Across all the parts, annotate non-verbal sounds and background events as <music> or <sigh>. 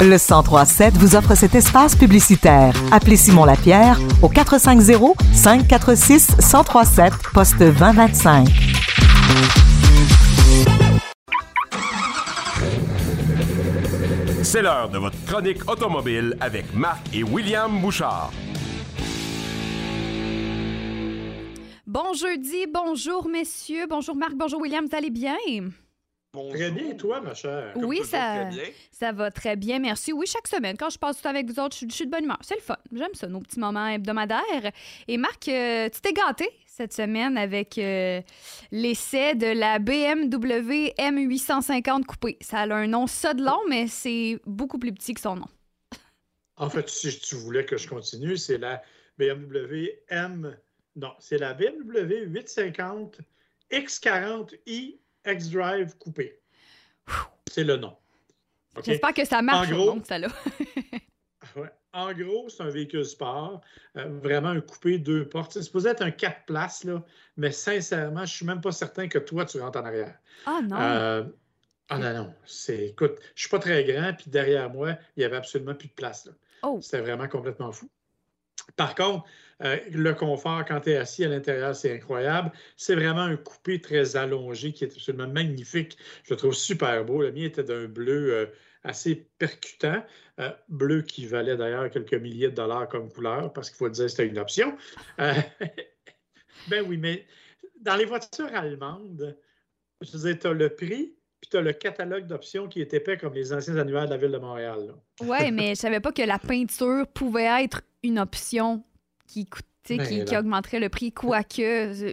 Le 1037 vous offre cet espace publicitaire. Appelez Simon Lapierre au 450 546 1037 poste 2025. C'est l'heure de votre chronique automobile avec Marc et William Bouchard. Bon jeudi, bonjour messieurs, bonjour Marc, bonjour William, vous allez bien? Très bien, et toi, ma chère? oui, ça, très bien. ça va très bien, merci. Oui, chaque semaine, quand je passe du temps avec vous autres, je, suis- je suis de bonne humeur. C'est le fun. J'aime ça, nos petits moments hebdomadaires. Et Marc, euh, tu t'es gâté cette semaine avec euh, l'essai de la BMW M850 coupée. Ça a un nom ça de long, mais c'est beaucoup plus petit que son nom. En fait, si tu voulais que je continue, c'est la BMW M. Non, c'est la BMW 850 X40i X-Drive coupé. C'est le nom. J'espère que ça marche, En gros- ça là. <laughs> Ouais. En gros, c'est un véhicule sport, euh, vraiment un coupé deux portes. C'est supposé être un quatre places, là, mais sincèrement, je suis même pas certain que toi, tu rentres en arrière. Ah non. Euh, ah non, non. C'est, écoute, je suis pas très grand, puis derrière moi, il y avait absolument plus de place. là. Oh. C'était vraiment complètement fou. Par contre, euh, le confort quand tu es assis à l'intérieur, c'est incroyable. C'est vraiment un coupé très allongé qui est absolument magnifique. Je le trouve super beau. Le mien était d'un bleu euh, assez percutant, euh, bleu qui valait d'ailleurs quelques milliers de dollars comme couleur, parce qu'il faut dire, c'était une option. <laughs> Ben oui, mais dans les voitures allemandes, je dire, tu as le prix, puis tu as le catalogue d'options qui est épais comme les anciens annuaires de la ville de Montréal. Ouais, mais je savais pas que la peinture pouvait être une option qui, coûte- tu sais, Ben qui, qui non. augmenterait le prix, quoique euh,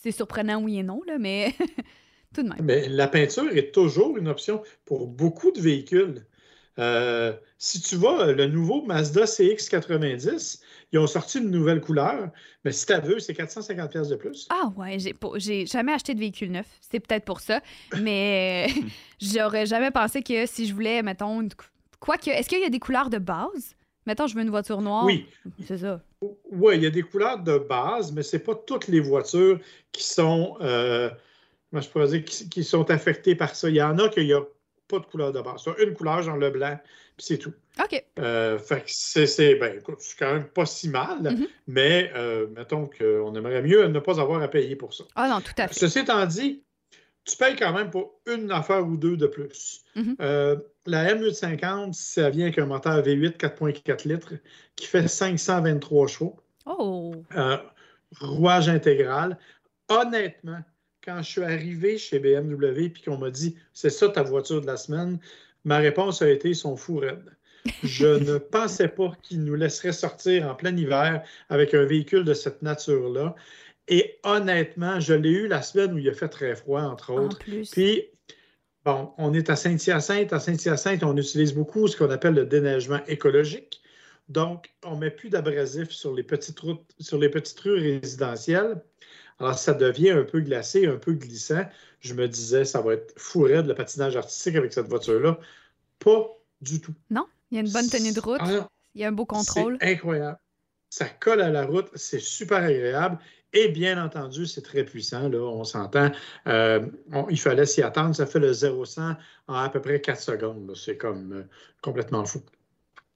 c'est surprenant oui et non, là, mais <laughs> tout de même. Mais la peinture est toujours une option pour beaucoup de véhicules. Euh, si tu vas, le nouveau Mazda CX90, ils ont sorti une nouvelle couleur, mais si tu veux, c'est 450 pièces de plus. Ah ouais, j'ai pas- j'ai jamais acheté de véhicule neuf. C'est peut-être pour ça, mais <laughs> j'aurais jamais pensé que si je voulais, mettons, une... quoique, est-ce qu'il y a des couleurs de base? Mettons, je veux une voiture noire. Oui, C'est ça. oui, il y a des couleurs de base, mais ce n'est pas toutes les voitures qui sont, euh, je pourrais dire, qui, qui sont affectées par ça. Il y en a qu'il n'y a pas de couleur de base. As une couleur, genre le blanc, puis c'est tout. OK. Euh, fait que c'est, ben, quand même pas si mal, Mhm. mais euh, mettons qu'on aimerait mieux ne pas avoir à payer pour ça. Ah non, tout à fait. Ceci étant dit, tu payes quand même pour une affaire ou deux de plus. Mhm. Euh, la M850, ça vient avec un moteur V8 4.4 litres qui fait 523 chevaux, Oh! euh, rouage intégral. Honnêtement, quand je suis arrivé chez BMW et qu'on m'a dit c'est ça ta voiture de la semaine, ma réponse a été ils sont fous raides. Je <laughs> ne pensais pas qu'ils nous laisseraient sortir en plein hiver avec un véhicule de cette nature-là. Et honnêtement, je l'ai eu la semaine où il a fait très froid, entre En autres. plus. Puis, bon, on est à Saint-Hyacinthe. À Saint-Hyacinthe, on utilise beaucoup ce qu'on appelle le déneigement écologique. Donc, on ne met plus d'abrasif sur les petites routes, sur les petites rues résidentielles. Alors, ça devient un peu glacé, un peu glissant. Je me disais, ça va être fou raide, le patinage artistique avec cette voiture-là. Pas du tout. Non? Il y a une bonne tenue de route. Ah Il y a un beau contrôle. incroyable. Ça colle à la route, c'est super agréable. Et bien entendu, c'est très puissant, là, on s'entend. Euh, il fallait s'y attendre. Ça fait le 0-100 en à peu près 4 secondes. C'est comme euh, complètement fou.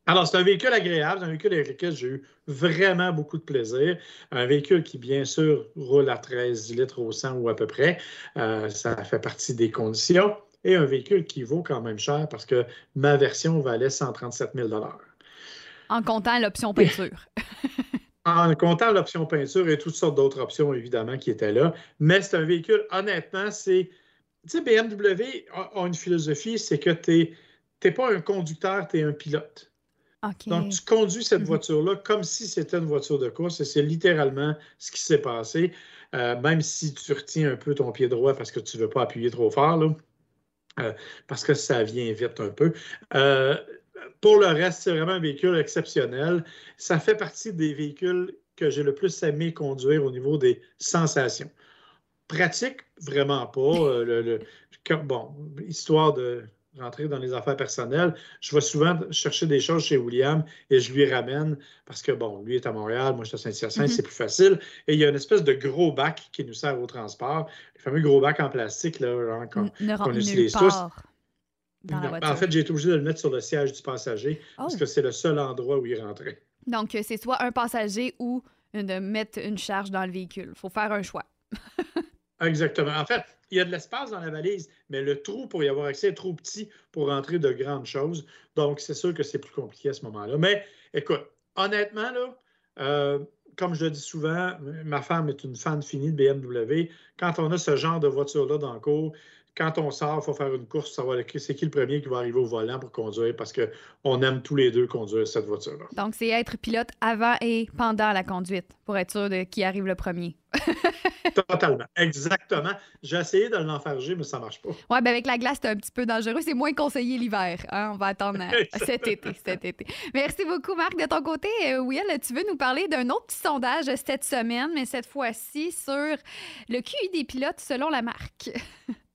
Alors, c'est un véhicule agréable, c'est un véhicule avec lequel j'ai eu vraiment beaucoup de plaisir. Un véhicule qui, bien sûr, roule à 13 litres au 100 ou à peu près. Euh, ça fait partie des conditions. Et un véhicule qui vaut quand même cher parce que ma version valait 137 000 En comptant l'option peinture. <laughs> En comptant l'option peinture et toutes sortes d'autres options, évidemment, qui étaient là. Mais c'est un véhicule, honnêtement, c'est. Tu sais, BMW a, a une philosophie, c'est que tu n'es pas un conducteur, tu es un pilote. Donc, tu conduis cette Mhm. voiture-là comme si c'était une voiture de course et c'est littéralement ce qui s'est passé, Euh, même si tu retiens un peu ton pied droit parce que tu ne veux pas appuyer trop fort, là, Euh, parce que ça vient vite un peu. Euh, pour le reste, c'est vraiment un véhicule exceptionnel. Ça fait partie des véhicules que j'ai le plus aimé conduire au niveau des sensations. Pratique, vraiment pas. Euh, le- le- comme- bon, histoire de rentrer dans les affaires personnelles, je vais souvent chercher des choses chez William et je lui ramène parce que, bon, lui est à Montréal, moi je suis à Saint-Hyacinthe, Mhm. c'est plus facile. Et il y a une espèce de gros bac qui nous sert au transport, le fameux gros bac en plastique, là, genre, qu'on- nulle utilise tous. La voiture. En fait, j'ai été obligé de le mettre sur le siège du passager parce Oh. que c'est le seul endroit où il rentrait. Donc, euh, c'est soit un passager ou de mettre une charge dans le véhicule. faut faire un choix. <laughs> Exactement. En fait, il y a de l'espace dans la valise, mais le trou pour y avoir accès est trop petit pour rentrer de grandes choses. Donc, c'est sûr que c'est plus compliqué à ce moment-là. Mais écoute, honnêtement, là, euh, comme je le dis souvent, ma femme est une fan finie de BMW. Quand on a ce genre de voiture-là dans le cours, quand on sort, il faut faire une course, savoir le- c'est qui le premier qui va arriver au volant pour conduire parce qu'on aime tous les deux conduire cette voiture-là. Donc, c'est être pilote avant et pendant la conduite pour être sûr de qui arrive le premier. <laughs> Totalement. Exactement. J'ai essayé de l'enfarger, mais ça ne marche pas. Ouais, ben avec la glace, c'est un petit peu dangereux. C'est moins conseillé l'hiver. hein. On va attendre à- <laughs> cet été, cet été. Merci beaucoup, Marc. De ton côté, euh, Will, tu veux nous parler d'un autre petit sondage cette semaine, mais cette fois-ci sur le QI des pilotes selon la marque? <laughs>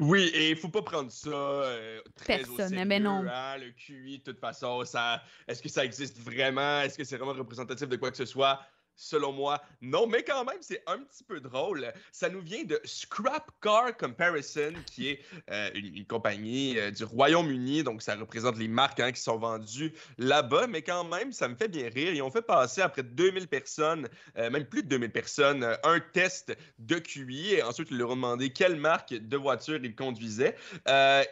Oui, et il faut pas prendre ça euh, très au Personne, sérieux, mais non. hein, Le QI, de toute façon, ça, est-ce que ça existe vraiment? Est-ce que c'est vraiment représentatif de quoi que ce soit? Selon moi, non, mais quand même, c'est un petit peu drôle. Ça nous vient de Scrap Car Comparison, qui est euh, une, compagnie euh, du Royaume-Uni, donc ça représente les marques hein, qui sont vendues là-bas, mais quand même, ça me fait bien rire. Ils ont fait passer à près de 2000 personnes, euh, même plus de 2000 personnes, un test de QI, et ensuite ils leur ont demandé quelle marque de voiture ils conduisaient.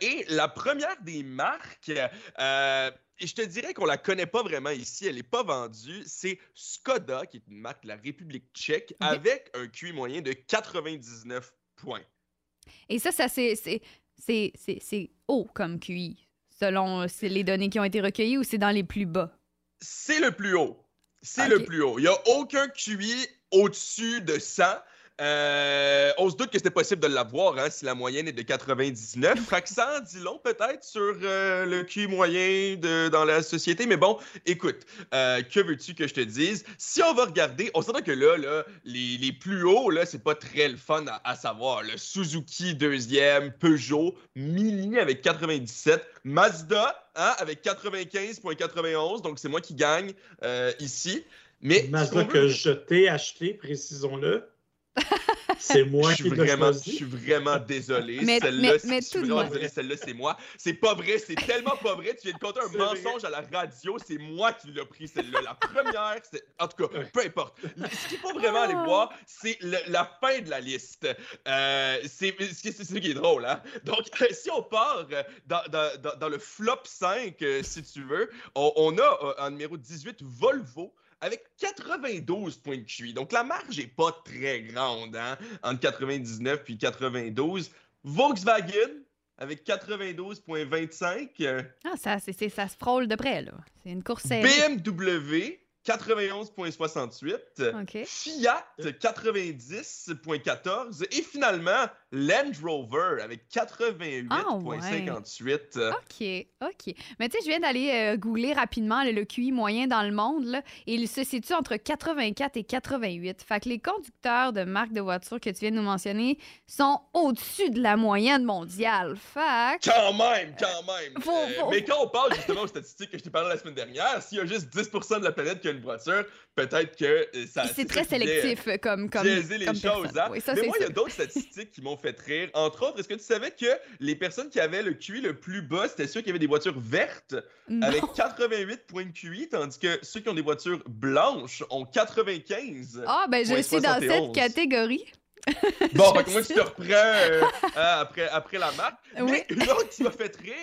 Et la première des marques, et je te dirais qu'on la connaît pas vraiment ici, elle n'est pas vendue, c'est Skoda, qui est une marque de la République tchèque, avec un QI moyen de 99 points. Et ça, ça c'est, haut comme QI, selon euh, les données qui ont été recueillies ou c'est dans les plus bas? C'est le plus haut. C'est le plus haut. Il n'y a aucun QI au-dessus de 100. Euh, on se doute que c'était possible de l'avoir hein, si la moyenne est de 99. Fait que ça en dit long peut-être sur euh, le QI moyen de, dans la société. Mais bon, écoute, euh, que veux-tu que je te dise? Si on va regarder, on s'entend que là, là les, les plus hauts, là, c'est pas très le fun à, à savoir. Le Suzuki deuxième, Peugeot, Mini avec 97, Mazda hein, avec 95.91. Donc c'est moi qui gagne ici. Mais Mazda que je t'ai acheté, précisons-le. C'est moi je qui suis l'ai vraiment, je suis vraiment désolé. Mais- Celle-là, mais- c'est- mais je suis vraiment désolé, celle-là, c'est moi. C'est pas vrai, c'est tellement pas vrai. Tu viens de compter un mensonge à la radio. C'est moi qui l'ai pris, celle-là. La première, c'est. En tout cas, peu importe. Ce qu'il faut vraiment aller Ah. voir, c'est le- la fin de la liste. Euh, c'est ça qui est drôle, hein? Donc, <laughs> si on part euh, dans, dans- dans- dans le flop 5, euh, si tu veux, on, on a en numéro 18 Volvo avec 92 points de QI. Donc, la marge n'est pas très grande, hein? Entre 99 puis 92. Volkswagen avec 92,25. euh, Ah, ça, ça se frôle de près, là. C'est une course serrée. BMW 91,68. OK. Fiat 90,14 et finalement Land Rover avec 88,58. OK, OK. Mais tu sais, je viens d'aller euh, googler rapidement là, le QI moyen dans le monde là, et il se situe entre 84 et 88. Fait que les conducteurs de marques de voitures que tu viens de nous mentionner sont au-dessus de la moyenne mondiale. Fait que- Quand même, quand même. Euh, faut- Mais quand on parle justement aux statistiques que je t'ai parlé la semaine dernière, s'il y a juste 10% de la planète qui a une voiture, peut-être que euh, ça. c'est très sélectif euh, comme, comme, biaiser les comme choses. Hein? Oui, ça, Mais moi, il y a d'autres statistiques qui m'ont fait <laughs> rire. Entre autres, est-ce que tu savais que les personnes qui avaient le QI le plus bas, c'était ceux qui avaient des voitures vertes Non. avec 88 points de QI, tandis que ceux qui ont des voitures blanches ont 95. Ah, ben je suis dans cette 71. catégorie. Bon, moi, tu te reprends euh, hein, après, après la marque. Oui. Mais une autre qui m'a fait rire,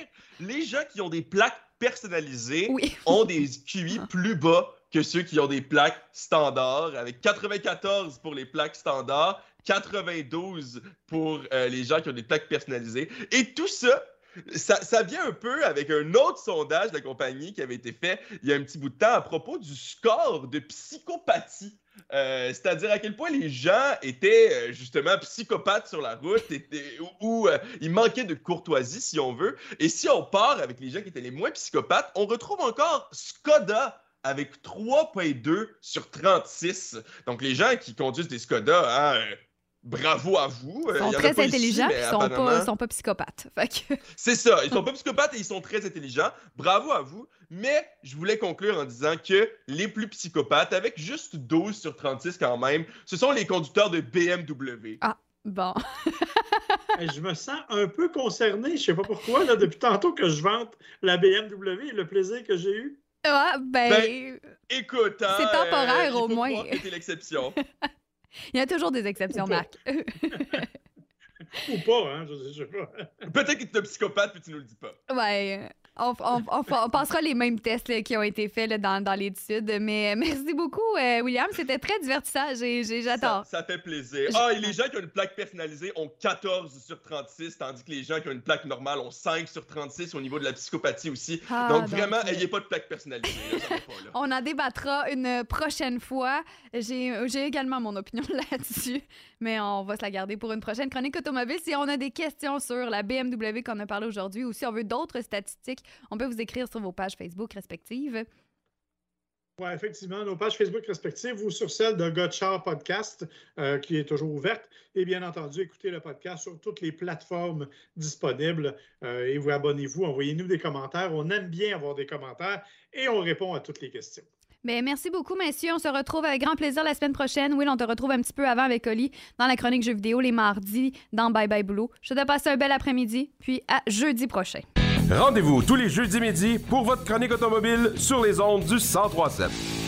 les gens qui ont des plaques personnalisées Oui. ont des QI plus bas que ceux qui ont des plaques standards, avec 94 pour les plaques standards, 92 pour euh, les gens qui ont des plaques personnalisées. Et tout ça, ça, vient un peu avec un autre sondage de la compagnie qui avait été fait il y a un petit bout de temps à propos du score de psychopathie. Euh, C'est-à-dire à quel point les gens étaient euh, justement psychopathes sur la route ou, il manquait de courtoisie, si on veut. Et si on part avec les gens qui étaient les moins psychopathes, on retrouve encore Skoda avec 3,2 sur 36. Donc les gens qui conduisent des Skoda, hein, bravo à vous. Ils sont très pas ici, intelligents et sont pas, apparemment- sont pas psychopathes. Que- <laughs> c'est ça, ils sont pas psychopathes et ils sont très intelligents. Bravo à vous. Mais je voulais conclure en disant que les plus psychopathes, avec juste 12 sur 36 quand même, ce sont les conducteurs de BMW. Bon. <laughs> je me sens un peu concerné. Je ne sais pas pourquoi, là, depuis tantôt que je vante la BMW et le plaisir que j'ai eu. Ah, ben. Ben, Écoute, hein, C'est temporaire, euh, il au moins. t'es l'exception. <laughs> Il y a toujours des exceptions, Ou pas. Marc. <laughs> Ou pas, hein, je ne sais pas. Peut-être que tu es un psychopathe puis tu nous le dis pas. ouais. On, on, on, on passera les mêmes tests là, qui ont été faits là, dans, dans l'étude. Mais <laughs> merci beaucoup, euh, William. C'était très divertissant. J'ai- Ça, J'adore. ça fait plaisir. Ah, et les gens qui ont une plaque personnalisée ont 14 sur 36, tandis que les gens qui ont une plaque normale ont 5 sur 36 au niveau de la psychopathie aussi. Ah, donc, vraiment, euh, ayez pas de plaque personnalisée. là, pas. <laughs> On en débattra une prochaine fois. J'ai j'ai également mon opinion <laughs> là-dessus, mais on va se la garder pour une prochaine chronique automobile. Si on a des questions sur la BMW qu'on a parlé aujourd'hui ou si on veut d'autres statistiques, on peut vous écrire sur vos pages Facebook respectives. Oui, effectivement, nos pages Facebook respectives ou sur celle de Gotchar Podcast, euh, qui est toujours ouverte. Et bien entendu, écoutez le podcast sur toutes les plateformes disponibles euh, et vous abonnez-vous, envoyez-nous des commentaires. On aime bien avoir des commentaires et on répond à toutes les questions. Ben, merci beaucoup, messieurs. On se retrouve avec grand plaisir la semaine prochaine. Will, on te retrouve un petit peu avant avec Oli dans la chronique jeux vidéo les mardis dans Bye Bye Boulot. Je te passer un bel après-midi, puis à jeudi prochain. Rendez-vous tous les jeudis midi pour votre chronique automobile sur les ondes du 1037.